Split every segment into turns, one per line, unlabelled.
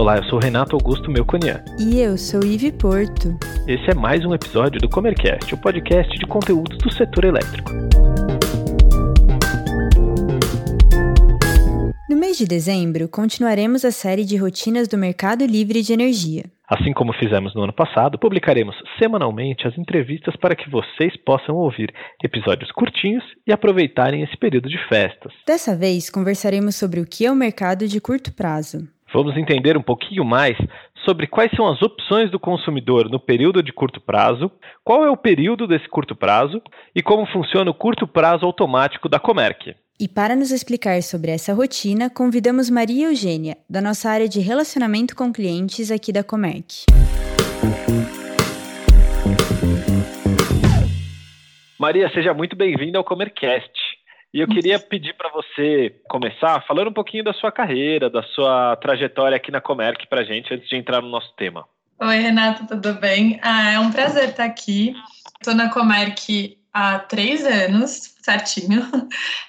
Olá, eu sou Renato Augusto Melconian.
E eu sou Ive Porto.
Esse é mais um episódio do Comercast, o podcast de conteúdos do setor elétrico.
No mês de dezembro, continuaremos a série de rotinas do mercado livre de energia.
Assim como fizemos no ano passado, publicaremos semanalmente as entrevistas para que vocês possam ouvir episódios curtinhos e aproveitarem esse período de festas.
Dessa vez, conversaremos sobre o que é o mercado de curto prazo.
Vamos entender um pouquinho mais sobre quais são as opções do consumidor no período de curto prazo, qual é o período desse curto prazo e como funciona o curto prazo automático da Comerc.
E para nos explicar sobre essa rotina, convidamos Maria Eugênia, da nossa área de relacionamento com clientes aqui da Comerc.
Maria, seja muito bem-vinda ao Comercast. E eu queria pedir para você começar falando um pouquinho da sua carreira, da sua trajetória aqui na Comerc para a gente, antes de entrar no nosso tema.
Oi, Renato, tudo bem? Ah, é um prazer estar aqui. Estou na Comerc há três anos, certinho.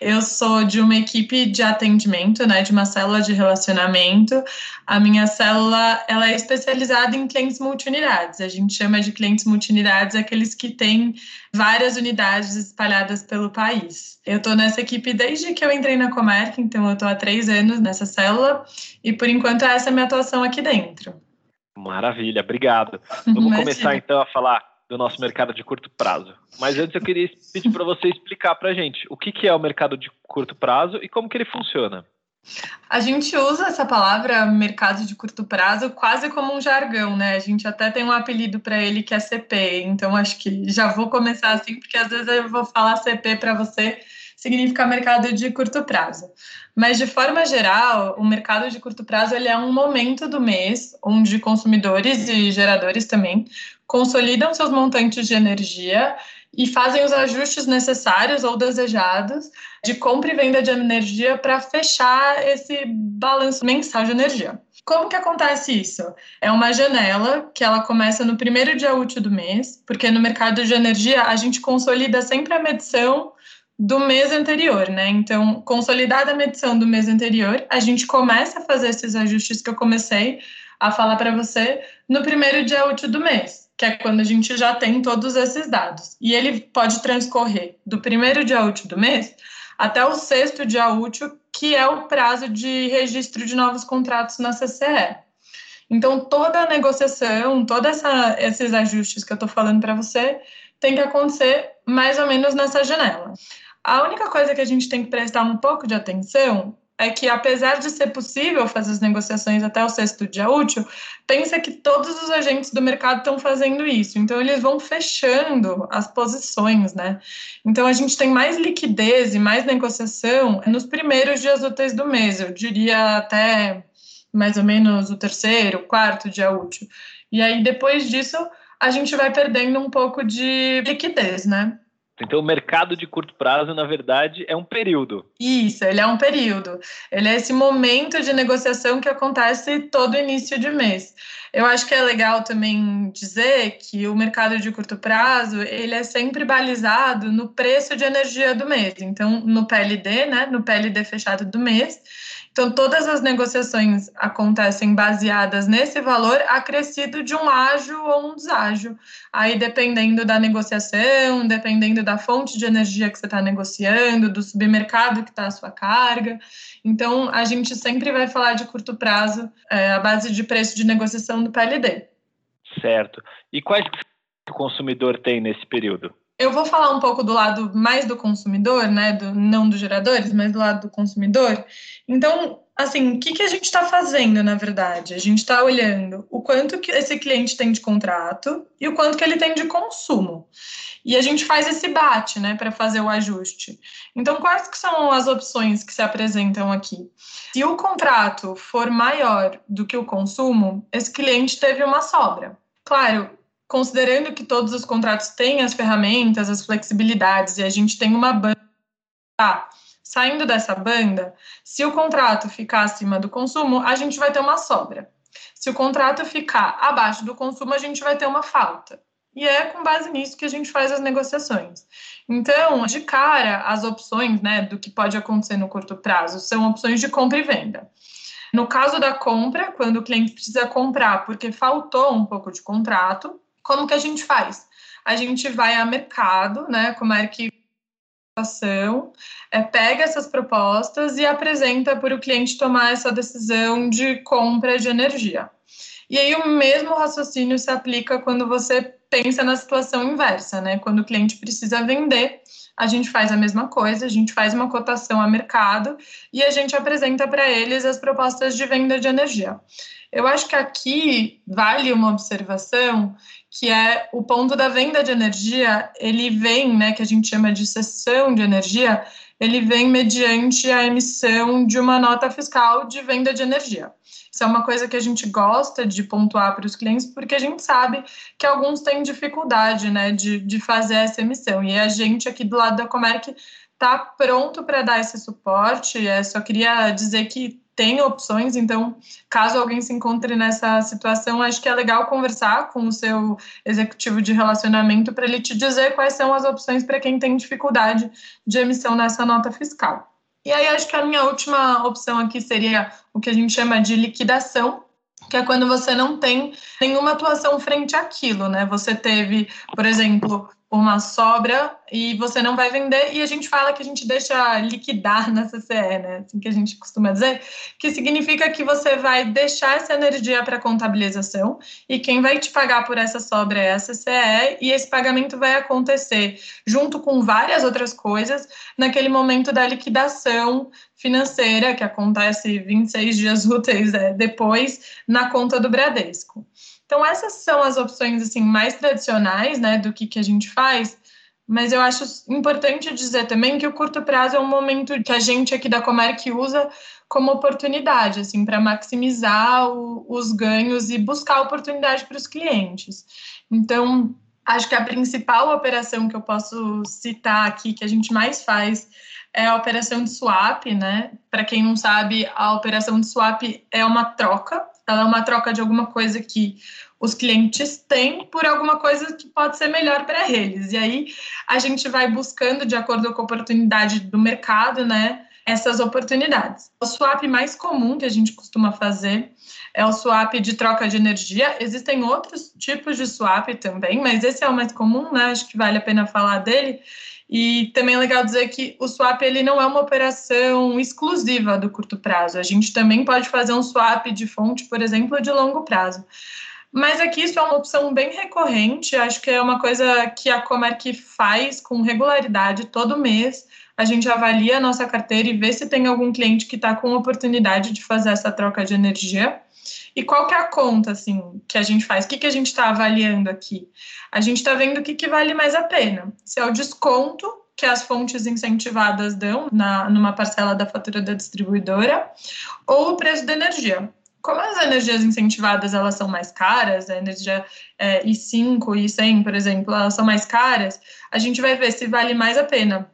Eu sou de uma equipe de atendimento, né, de uma célula de relacionamento. A minha célula ela é especializada em clientes multiunidades. A gente chama de clientes multiunidades aqueles que têm várias unidades espalhadas pelo país. Eu estou nessa equipe desde que eu entrei na Comerc, então eu estou há três anos nessa célula e por enquanto essa é a minha atuação aqui dentro.
Maravilha, obrigado. Vamos começar então a falar do nosso mercado de curto prazo. Mas antes eu queria pedir para você explicar para a gente o que, que é o mercado de curto prazo e como que ele funciona.
A gente usa essa palavra mercado de curto prazo quase como um jargão, né? A gente até tem um apelido para ele que é CP, então acho que já vou começar assim, porque às vezes eu vou falar CP para você significa mercado de curto prazo. Mas de forma geral, o mercado de curto prazo ele é um momento do mês onde consumidores e geradores também consolidam seus montantes de energia e fazem os ajustes necessários ou desejados de compra e venda de energia para fechar esse balanço mensal de energia. Como que acontece isso? É uma janela que ela começa no primeiro dia útil do mês, porque no mercado de energia a gente consolida sempre a medição do mês anterior, né? Então, consolidada a medição do mês anterior, a gente começa a fazer esses ajustes que eu comecei a falar para você no primeiro dia útil do mês que é quando a gente já tem todos esses dados. E ele pode transcorrer do primeiro dia útil do mês até o sexto dia útil, que é o prazo de registro de novos contratos na CCE. Então, toda a negociação, todos esses ajustes que eu estou falando para você, tem que acontecer mais ou menos nessa janela. A única coisa que a gente tem que prestar um pouco de atenção é que, apesar de ser possível fazer as negociações até o sexto dia útil, pensa que todos os agentes do mercado estão fazendo isso. Então, eles vão fechando as posições, né? Então, a gente tem mais liquidez e mais negociação nos primeiros dias úteis do mês, eu diria até mais ou menos o terceiro, quarto dia útil. E aí, depois disso, a gente vai perdendo um pouco de liquidez, né?
Então, o mercado de curto prazo, na verdade, é um período.
Isso, ele é um período. Ele é esse momento de negociação que acontece todo início de mês. Eu acho que é legal também dizer que o mercado de curto prazo, ele é sempre balizado no preço de energia do mês. Então, no PLD, né, no PLD fechado do mês, então, todas as negociações acontecem baseadas nesse valor acrescido de um ágio ou um deságio. Aí, dependendo da negociação, dependendo da fonte de energia que você está negociando, do submercado que está a sua carga. Então, a gente sempre vai falar de curto prazo, é, a base de preço de negociação do PLD.
Certo. E quais o consumidor tem nesse período?
Eu vou falar um pouco do lado mais do consumidor, né? Do, não dos geradores, mas do lado do consumidor. Então, assim, o que, que a gente está fazendo, na verdade? A gente está olhando o quanto que esse cliente tem de contrato e o quanto que ele tem de consumo. E a gente faz esse bate, né, para fazer o ajuste. Então, quais que são as opções que se apresentam aqui? Se o contrato for maior do que o consumo, esse cliente teve uma sobra. Claro, considerando que todos os contratos têm as ferramentas, as flexibilidades e a gente tem uma banda, tá, saindo dessa banda, se o contrato ficar acima do consumo, a gente vai ter uma sobra. Se o contrato ficar abaixo do consumo, a gente vai ter uma falta. E é com base nisso que a gente faz as negociações. Então, de cara, as opções né, do que pode acontecer no curto prazo são opções de compra e venda. No caso da compra, quando o cliente precisa comprar porque faltou um pouco de contrato, como que a gente faz? A gente vai a mercado, né, como é que é, pega essas propostas e apresenta para o cliente tomar essa decisão de compra de energia. E aí o mesmo raciocínio se aplica quando você pensa na situação inversa, né? Quando o cliente precisa vender, a gente faz a mesma coisa, a gente faz uma cotação a mercado e a gente apresenta para eles as propostas de venda de energia. Eu acho que aqui vale uma observação que é o ponto da venda de energia, ele vem, né, que a gente chama de cessão de energia, ele vem mediante a emissão de uma nota fiscal de venda de energia. Isso é uma coisa que a gente gosta de pontuar para os clientes, porque a gente sabe que alguns têm dificuldade né, de, de fazer essa emissão. E a gente aqui do lado da Comerc está pronto para dar esse suporte. É, só queria dizer que tem opções, então, caso alguém se encontre nessa situação, acho que é legal conversar com o seu executivo de relacionamento para ele te dizer quais são as opções para quem tem dificuldade de emissão nessa nota fiscal. E aí, acho que a minha última opção aqui seria o que a gente chama de liquidação, que é quando você não tem nenhuma atuação frente àquilo, né? Você teve, por exemplo, uma sobra e você não vai vender, e a gente fala que a gente deixa liquidar na CCE, né? Assim que a gente costuma dizer, que significa que você vai deixar essa energia para contabilização e quem vai te pagar por essa sobra é a CCE, e esse pagamento vai acontecer junto com várias outras coisas naquele momento da liquidação financeira, que acontece 26 dias úteis é, depois, na conta do Bradesco. Então, essas são as opções assim mais tradicionais né, do que, que a gente faz. Mas eu acho importante dizer também que o curto prazo é um momento que a gente aqui da Comerc usa como oportunidade, assim, para maximizar o, os ganhos e buscar oportunidade para os clientes. Então, acho que a principal operação que eu posso citar aqui, que a gente mais faz, é a operação de swap, né? Para quem não sabe, a operação de swap é uma troca ela é uma troca de alguma coisa que os clientes têm por alguma coisa que pode ser melhor para eles. E aí a gente vai buscando, de acordo com a oportunidade do mercado, né, essas oportunidades. O swap mais comum que a gente costuma fazer é o swap de troca de energia. Existem outros tipos de swap também, mas esse é o mais comum, né? Acho que vale a pena falar dele. E também é legal dizer que o swap ele não é uma operação exclusiva do curto prazo. A gente também pode fazer um swap de fonte, por exemplo, de longo prazo. Mas aqui isso é uma opção bem recorrente, acho que é uma coisa que a Comerc faz com regularidade todo mês. A gente avalia a nossa carteira e vê se tem algum cliente que está com oportunidade de fazer essa troca de energia. E qual que é a conta, assim, que a gente faz? O que, que a gente está avaliando aqui? A gente está vendo o que, que vale mais a pena. Se é o desconto que as fontes incentivadas dão na, numa parcela da fatura da distribuidora ou o preço da energia. Como as energias incentivadas elas são mais caras, a energia é, I5 e I100, por exemplo, elas são mais caras, a gente vai ver se vale mais a pena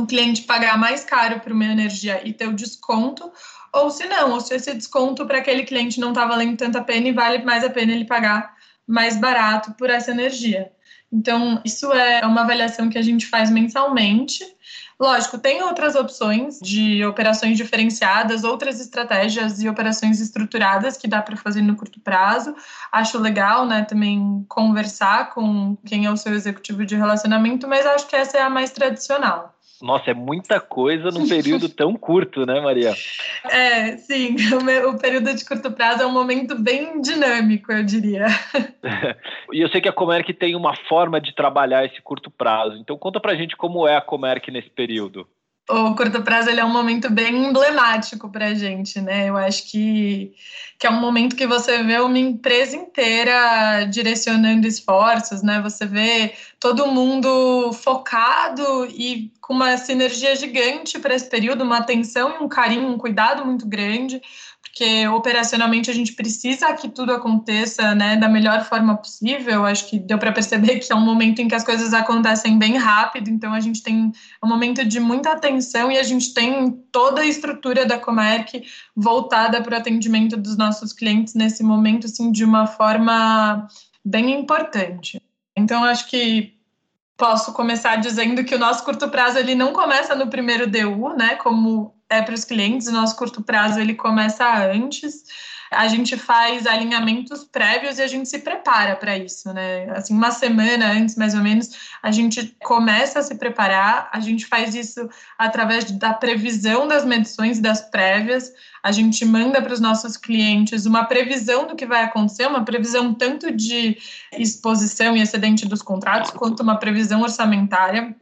o cliente pagar mais caro por uma energia e ter o desconto ou se não, ou se esse desconto para aquele cliente não está valendo tanta pena e vale mais a pena ele pagar mais barato por essa energia. Então, isso é uma avaliação que a gente faz mensalmente. Lógico, tem outras opções de operações diferenciadas, outras estratégias e operações estruturadas que dá para fazer no curto prazo. Acho legal, né, também conversar com quem é o seu executivo de relacionamento, mas acho que essa é a mais tradicional.
Nossa, é muita coisa num período tão curto, né, Maria?
É, sim. O, o, período de curto prazo é um momento bem dinâmico, eu diria.
e eu sei que a Comerc tem uma forma de trabalhar esse curto prazo. Então, conta pra gente como é a Comerc nesse período
o curto prazo ele é um momento bem emblemático para a gente, né? Eu acho que, que é um momento que você vê uma empresa inteira direcionando esforços, né? Você vê todo mundo focado e com uma sinergia gigante para esse período, uma atenção e um carinho, um cuidado muito grande porque operacionalmente a gente precisa que tudo aconteça né, da melhor forma possível. Acho que deu para perceber que é um momento em que as coisas acontecem bem rápido, então a gente tem um momento de muita atenção e a gente tem toda a estrutura da Comerc voltada para o atendimento dos nossos clientes nesse momento, assim, de uma forma bem importante. Então, acho que posso começar dizendo que o nosso curto prazo ele não começa no primeiro DU, né, como é para os clientes, o nosso curto prazo ele começa antes. A gente faz alinhamentos prévios e a gente se prepara para isso, né? Assim, uma semana antes, mais ou menos, a gente começa a se preparar, a gente faz isso através da previsão das medições das prévias, a gente manda para os nossos clientes uma previsão do que vai acontecer, uma previsão tanto de exposição e excedente dos contratos, quanto uma previsão orçamentária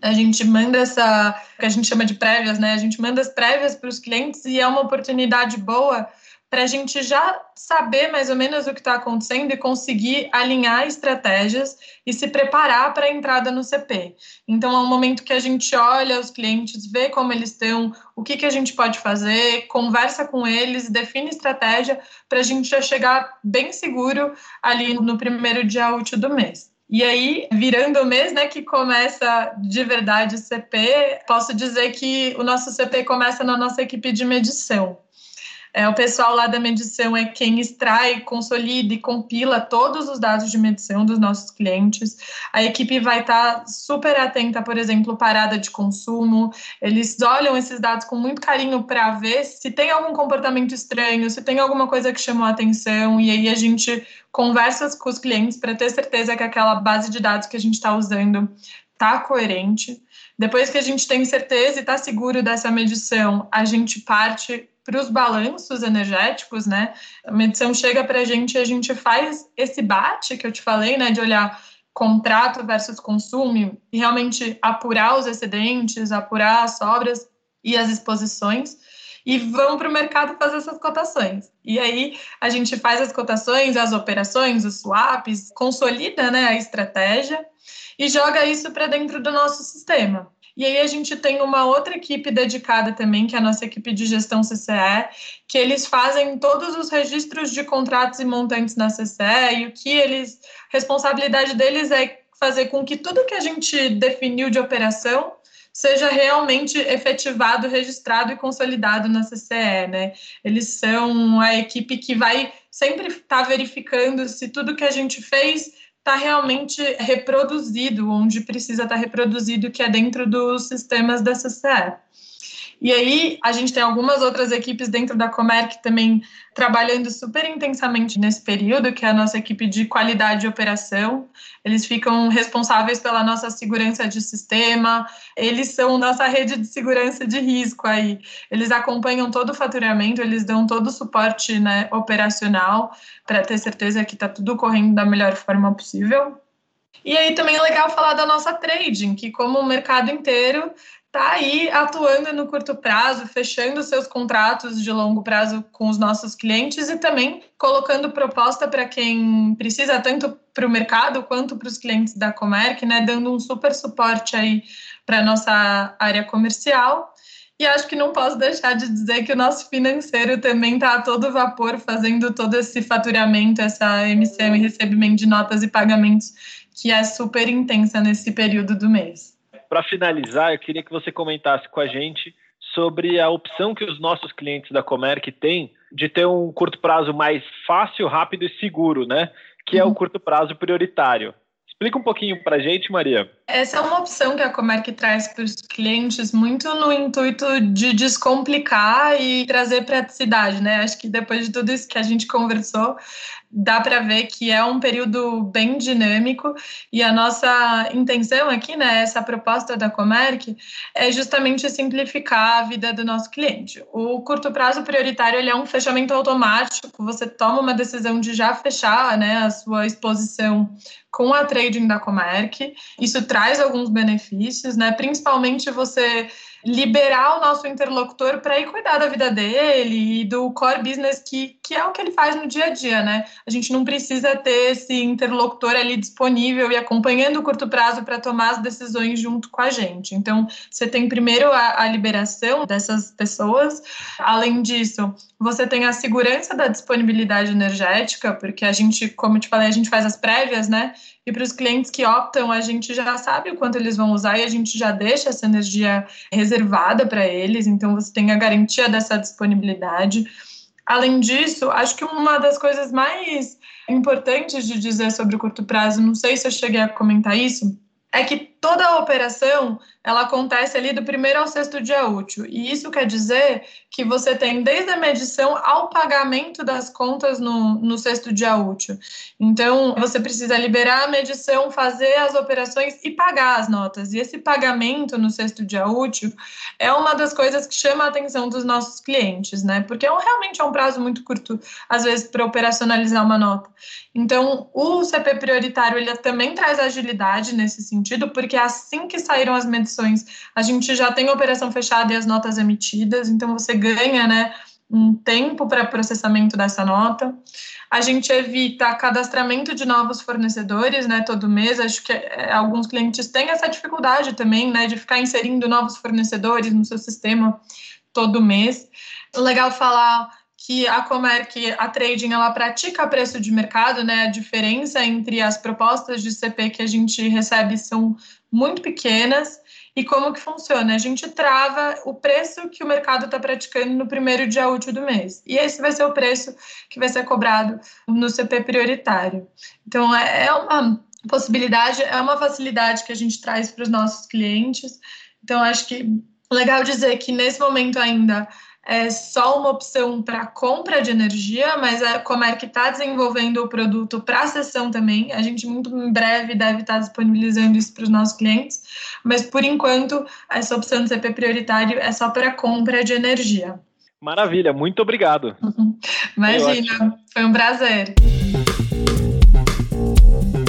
a gente manda essa, que a gente chama de prévias, né? A gente manda as prévias para os clientes e é uma oportunidade boa para a gente já saber mais ou menos o que está acontecendo e conseguir alinhar estratégias e se preparar para a entrada no CP. Então, é um momento que a gente olha os clientes, vê como eles estão, o que, que a gente pode fazer, conversa com eles, define estratégia para a gente já chegar bem seguro ali no primeiro dia útil do mês. E aí, virando o mês, né, que começa de verdade o CP, posso dizer que o nosso CP começa na nossa equipe de medição. É, o pessoal lá da medição é quem extrai, consolida e compila todos os dados de medição dos nossos clientes. A equipe vai estar tá super atenta, por exemplo, parada de consumo. Eles olham esses dados com muito carinho para ver se tem algum comportamento estranho, se tem alguma coisa que chamou a atenção. E aí a gente conversa com os clientes para ter certeza que aquela base de dados que a gente está usando está coerente. Depois que a gente tem certeza e está seguro dessa medição, a gente parte para os balanços energéticos, né? A medição chega para a gente e a gente faz esse bate que eu te falei, né? De olhar contrato versus consumo e realmente apurar os excedentes, apurar as sobras e as exposições e vão para o mercado fazer essas cotações. E aí a gente faz as cotações, as operações, os swaps, consolida né, a estratégia e joga isso para dentro do nosso sistema. E aí a gente tem uma outra equipe dedicada também, que é a nossa equipe de gestão CCE, que eles fazem todos os registros de contratos e montantes na CCE, e o que eles, responsabilidade deles é fazer com que tudo que a gente definiu de operação seja realmente efetivado, registrado e consolidado na CCE, né? Eles são a equipe que vai sempre estar tá verificando se tudo que a gente fez está realmente reproduzido, onde precisa estar tá reproduzido, que é dentro dos sistemas da CCE. E aí, a gente tem algumas outras equipes dentro da Comerc também trabalhando super intensamente nesse período, que é a nossa equipe de qualidade de operação. Eles ficam responsáveis pela nossa segurança de sistema, eles são nossa rede de segurança de risco aí. Eles acompanham todo o faturamento, eles dão todo o suporte né, operacional para ter certeza que está tudo correndo da melhor forma possível. E aí também é legal falar da nossa trading, que como o mercado inteiro está aí atuando no curto prazo, fechando seus contratos de longo prazo com os nossos clientes e também colocando proposta para quem precisa, tanto para o mercado quanto para os clientes da Comerc, né, dando um super suporte aí para a nossa área comercial. E acho que não posso deixar de dizer que o nosso financeiro também está a todo vapor, fazendo todo esse faturamento, essa emissão e recebimento de notas e pagamentos, que é super intensa nesse período do mês.
Para finalizar, eu queria que você comentasse com a gente sobre a opção que os nossos clientes da Comerc têm de ter um curto prazo mais fácil, rápido e seguro, né? Que é o uhum. curto prazo prioritário. Explica um pouquinho para a gente, Maria.
Essa é uma opção que a Comerc traz para os clientes muito no intuito de descomplicar e trazer praticidade, né? Acho que depois de tudo isso que a gente conversou, dá para ver que é um período bem dinâmico e a nossa intenção aqui, né, essa proposta da Comerc é justamente simplificar a vida do nosso cliente. O curto prazo prioritário ele é um fechamento automático, você toma uma decisão de já fechar, né, a sua exposição com a trading da Comerc. Isso traz alguns benefícios, né? Principalmente você liberar o nosso interlocutor para ir cuidar da vida dele e do core business que, que é o que ele faz no dia a dia, né? A gente não precisa ter esse interlocutor ali disponível e acompanhando o curto prazo para tomar as decisões junto com a gente. Então, você tem primeiro a, a liberação dessas pessoas, além disso, você tem a segurança da disponibilidade energética, porque a gente, como eu te falei, a gente faz as prévias, né? E para os clientes que optam, a gente já sabe o quanto eles vão usar e a gente já deixa essa energia reservada para eles, então você tem a garantia dessa disponibilidade. Além disso, acho que uma das coisas mais importantes de dizer sobre o curto prazo, não sei se eu cheguei a comentar isso, é que toda a operação ela acontece ali do primeiro ao sexto dia útil. E isso quer dizer que você tem desde a medição ao pagamento das contas no, no sexto dia útil. Então, você precisa liberar a medição, fazer as operações e pagar as notas. E esse pagamento no sexto dia útil é uma das coisas que chama a atenção dos nossos clientes, né? Porque é um, realmente é um prazo muito curto, às vezes, para operacionalizar uma nota. Então, o CP prioritário ele também traz agilidade nesse sentido, porque assim que saíram as medições, a gente já tem a operação fechada e as notas emitidas, então você ganha, né, um tempo para processamento dessa nota. A gente evita cadastramento de novos fornecedores, né, todo mês. Acho que é, alguns clientes têm essa dificuldade também, né, de ficar inserindo novos fornecedores no seu sistema todo mês. Legal falar que a Comerc, a trading, ela pratica preço de mercado, né? A diferença entre as propostas de CP que a gente recebe são muito pequenas. E como que funciona? A gente trava o preço que o mercado está praticando no primeiro dia útil do mês. E esse vai ser o preço que vai ser cobrado no CP prioritário. Então, é, é uma possibilidade, é uma facilidade que a gente traz para os nossos clientes. Então, acho que legal dizer que nesse momento ainda é só uma opção para compra de energia, mas a Comerc está desenvolvendo o produto para a sessão também. A gente muito em breve deve estar tá disponibilizando isso para os nossos clientes, mas por enquanto essa opção de CP prioritário é só para compra de energia.
Maravilha, muito obrigado.
Imagina, foi um prazer.